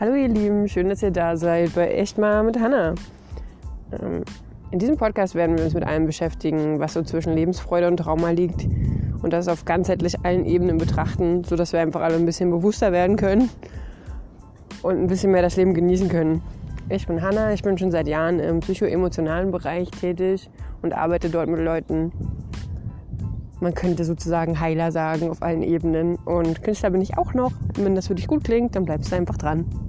Hallo ihr Lieben, schön, dass ihr da seid bei Echt mal mit Hanna. Ähm, in diesem Podcast werden wir uns mit allem beschäftigen, was so zwischen Lebensfreude und Trauma liegt und das auf ganzheitlich allen Ebenen betrachten, sodass wir einfach alle ein bisschen bewusster werden können und ein bisschen mehr das Leben genießen können. Ich bin Hanna, ich bin schon seit Jahren im psychoemotionalen Bereich tätig und arbeite dort mit Leuten. Man könnte sozusagen Heiler sagen auf allen Ebenen. Und Künstler bin ich auch noch. Wenn das für dich gut klingt, dann bleibst du einfach dran.